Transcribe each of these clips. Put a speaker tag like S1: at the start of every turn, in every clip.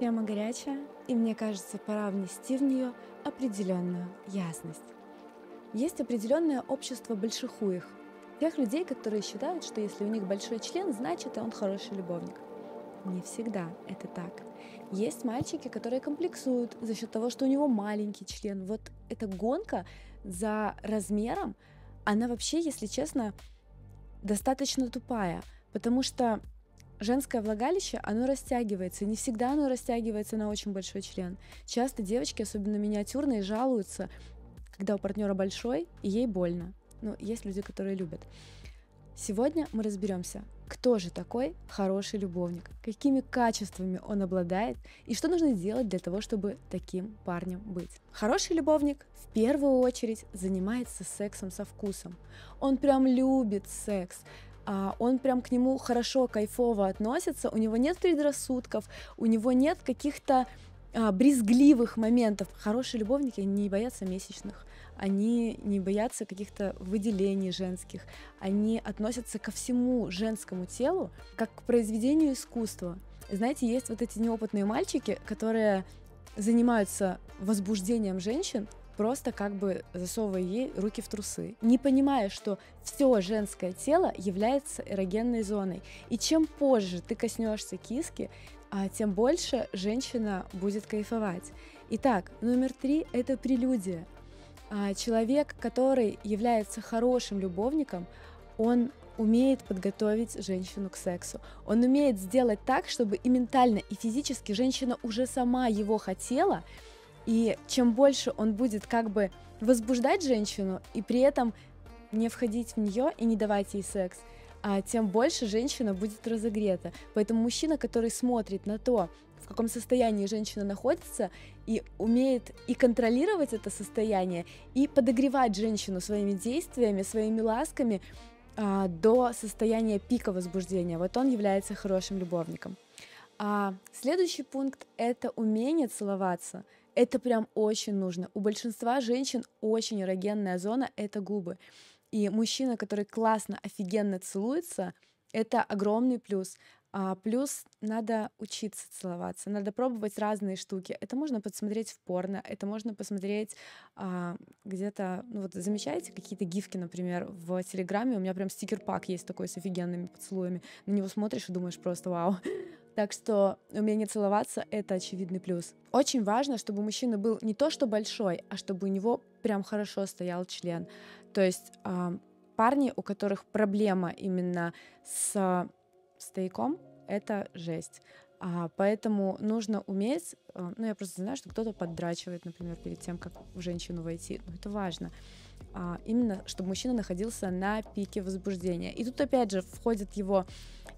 S1: Тема горячая, и мне кажется, пора внести в нее определенную ясность. Есть определенное общество большихуих, тех людей, которые считают, что если у них большой член, значит, он хороший любовник. Не всегда это так. Есть мальчики, которые комплексуют за счет того, что у него маленький член. Вот эта гонка за размером, она вообще, если честно, достаточно тупая, потому что женское влагалище, оно растягивается. Не всегда оно растягивается на очень большой член. Часто девочки, особенно миниатюрные, жалуются, когда у партнера большой, и ей больно. Ну, есть люди, которые любят. Сегодня мы разберемся, кто же такой хороший любовник, какими качествами он обладает и что нужно сделать для того, чтобы таким парнем быть. Хороший любовник в первую очередь занимается сексом со вкусом. Он прям любит секс, он прям к нему хорошо, кайфово относится, у него нет предрассудков, у него нет каких-то а, брезгливых моментов. Хорошие любовники не боятся месячных, они не боятся каких-то выделений женских, они относятся ко всему женскому телу как к произведению искусства. Знаете, есть вот эти неопытные мальчики, которые занимаются возбуждением женщин, просто как бы засовывая ей руки в трусы, не понимая, что все женское тело является эрогенной зоной. И чем позже ты коснешься киски, а тем больше женщина будет кайфовать. Итак, номер три – это прелюдия. А человек, который является хорошим любовником, он умеет подготовить женщину к сексу. Он умеет сделать так, чтобы и ментально, и физически женщина уже сама его хотела – и чем больше он будет как бы возбуждать женщину и при этом не входить в нее и не давать ей секс, а тем больше женщина будет разогрета. Поэтому мужчина, который смотрит на то, в каком состоянии женщина находится, и умеет и контролировать это состояние, и подогревать женщину своими действиями, своими ласками а, до состояния пика возбуждения. Вот он является хорошим любовником. А следующий пункт — это умение целоваться — это прям очень нужно. У большинства женщин очень эрогенная зона — это губы. И мужчина, который классно, офигенно целуется, это огромный плюс. А плюс надо учиться целоваться, надо пробовать разные штуки. Это можно посмотреть в порно, это можно посмотреть а, где-то, ну вот замечаете какие-то гифки, например, в Телеграме, у меня прям стикер-пак есть такой с офигенными поцелуями. На него смотришь и думаешь просто вау. Так что умение целоваться — это очевидный плюс. Очень важно, чтобы мужчина был не то что большой, а чтобы у него прям хорошо стоял член. То есть э, парни, у которых проблема именно с стояком, это жесть. А, поэтому нужно уметь, а, ну я просто знаю, что кто-то поддрачивает, например, перед тем, как в женщину войти. Ну это важно. А, именно, чтобы мужчина находился на пике возбуждения. И тут опять же входят его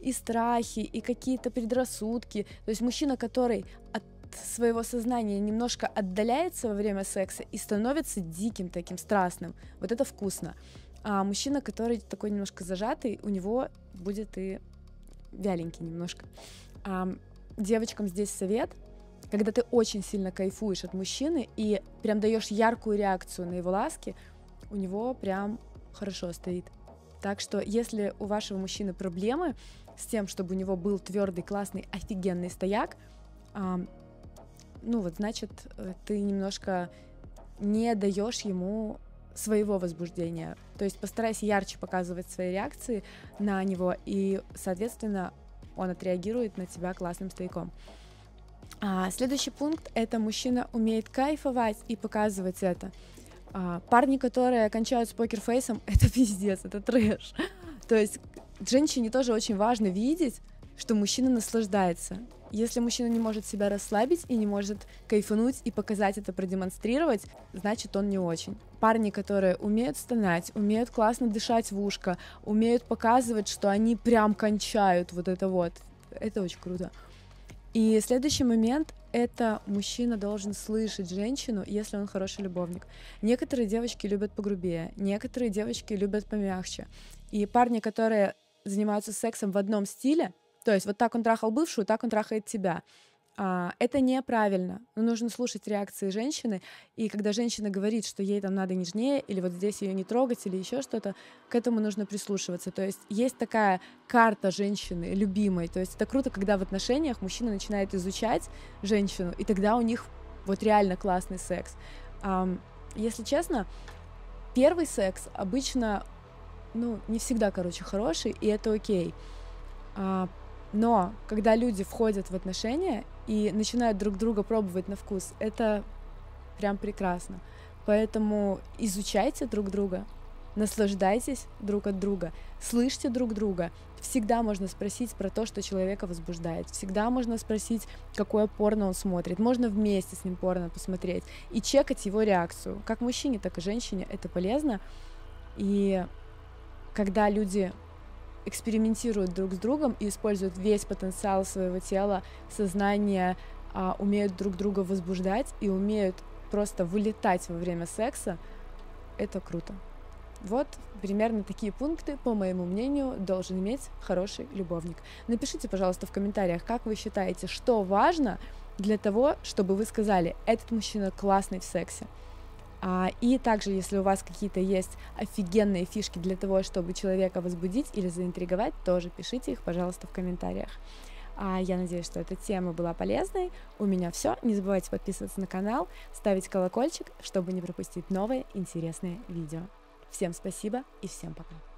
S1: и страхи, и какие-то предрассудки. То есть мужчина, который от своего сознания немножко отдаляется во время секса и становится диким таким страстным. Вот это вкусно. А мужчина, который такой немножко зажатый, у него будет и вяленький немножко. А девочкам здесь совет, когда ты очень сильно кайфуешь от мужчины и прям даешь яркую реакцию на его ласки, у него прям хорошо стоит. Так что, если у вашего мужчины проблемы, с тем, чтобы у него был твердый, классный, офигенный стояк, ну вот, значит, э, ты немножко не даешь ему своего возбуждения. То есть постарайся ярче показывать свои реакции на него, и, соответственно, он отреагирует на тебя классным стояком. А, следующий пункт — это мужчина умеет кайфовать и показывать это. А, парни, которые кончают с покерфейсом, это пиздец, это трэш. То есть женщине тоже очень важно видеть, что мужчина наслаждается. Если мужчина не может себя расслабить и не может кайфануть и показать это, продемонстрировать, значит он не очень. Парни, которые умеют стонать, умеют классно дышать в ушко, умеют показывать, что они прям кончают вот это вот, это очень круто. И следующий момент — это мужчина должен слышать женщину, если он хороший любовник. Некоторые девочки любят погрубее, некоторые девочки любят помягче. И парни, которые занимаются сексом в одном стиле, то есть вот так он трахал бывшую, так он трахает тебя. А, это неправильно. Но нужно слушать реакции женщины. И когда женщина говорит, что ей там надо нежнее, или вот здесь ее не трогать, или еще что-то, к этому нужно прислушиваться. То есть есть такая карта женщины, любимой. То есть это круто, когда в отношениях мужчина начинает изучать женщину, и тогда у них вот реально классный секс. Если честно, первый секс обычно, ну, не всегда, короче, хороший, и это окей. Но когда люди входят в отношения и начинают друг друга пробовать на вкус, это прям прекрасно. Поэтому изучайте друг друга, наслаждайтесь друг от друга, слышьте друг друга. Всегда можно спросить про то, что человека возбуждает. Всегда можно спросить, какое порно он смотрит. Можно вместе с ним порно посмотреть и чекать его реакцию. Как мужчине, так и женщине это полезно. И когда люди экспериментируют друг с другом и используют весь потенциал своего тела, сознания, а, умеют друг друга возбуждать и умеют просто вылетать во время секса, это круто. Вот примерно такие пункты, по моему мнению, должен иметь хороший любовник. Напишите, пожалуйста, в комментариях, как вы считаете, что важно для того, чтобы вы сказали, этот мужчина классный в сексе. А, и также, если у вас какие-то есть офигенные фишки для того, чтобы человека возбудить или заинтриговать, тоже пишите их, пожалуйста, в комментариях. А я надеюсь, что эта тема была полезной. У меня все. Не забывайте подписываться на канал, ставить колокольчик, чтобы не пропустить новые интересные видео. Всем спасибо и всем пока.